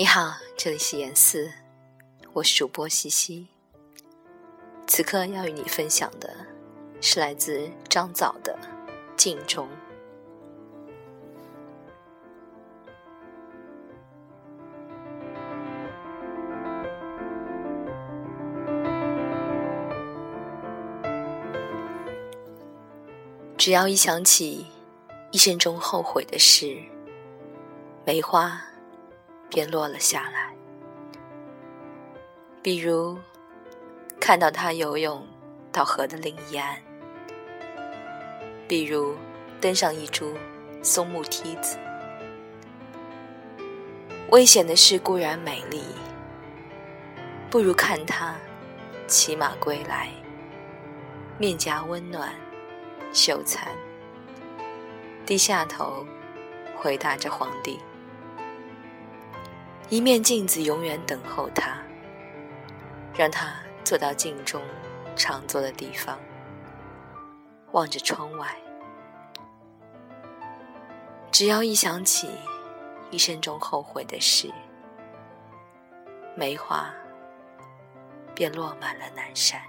你好，这里是严四，我是主播西西。此刻要与你分享的是来自张枣的《镜中》。只要一想起一生中后悔的事，梅花。便落了下来。比如，看到他游泳到河的另一岸；比如，登上一株松木梯子。危险的事固然美丽，不如看他骑马归来，面颊温暖，秀灿，低下头回答着皇帝。一面镜子永远等候他，让他坐到镜中常坐的地方，望着窗外。只要一想起一生中后悔的事，梅花便落满了南山。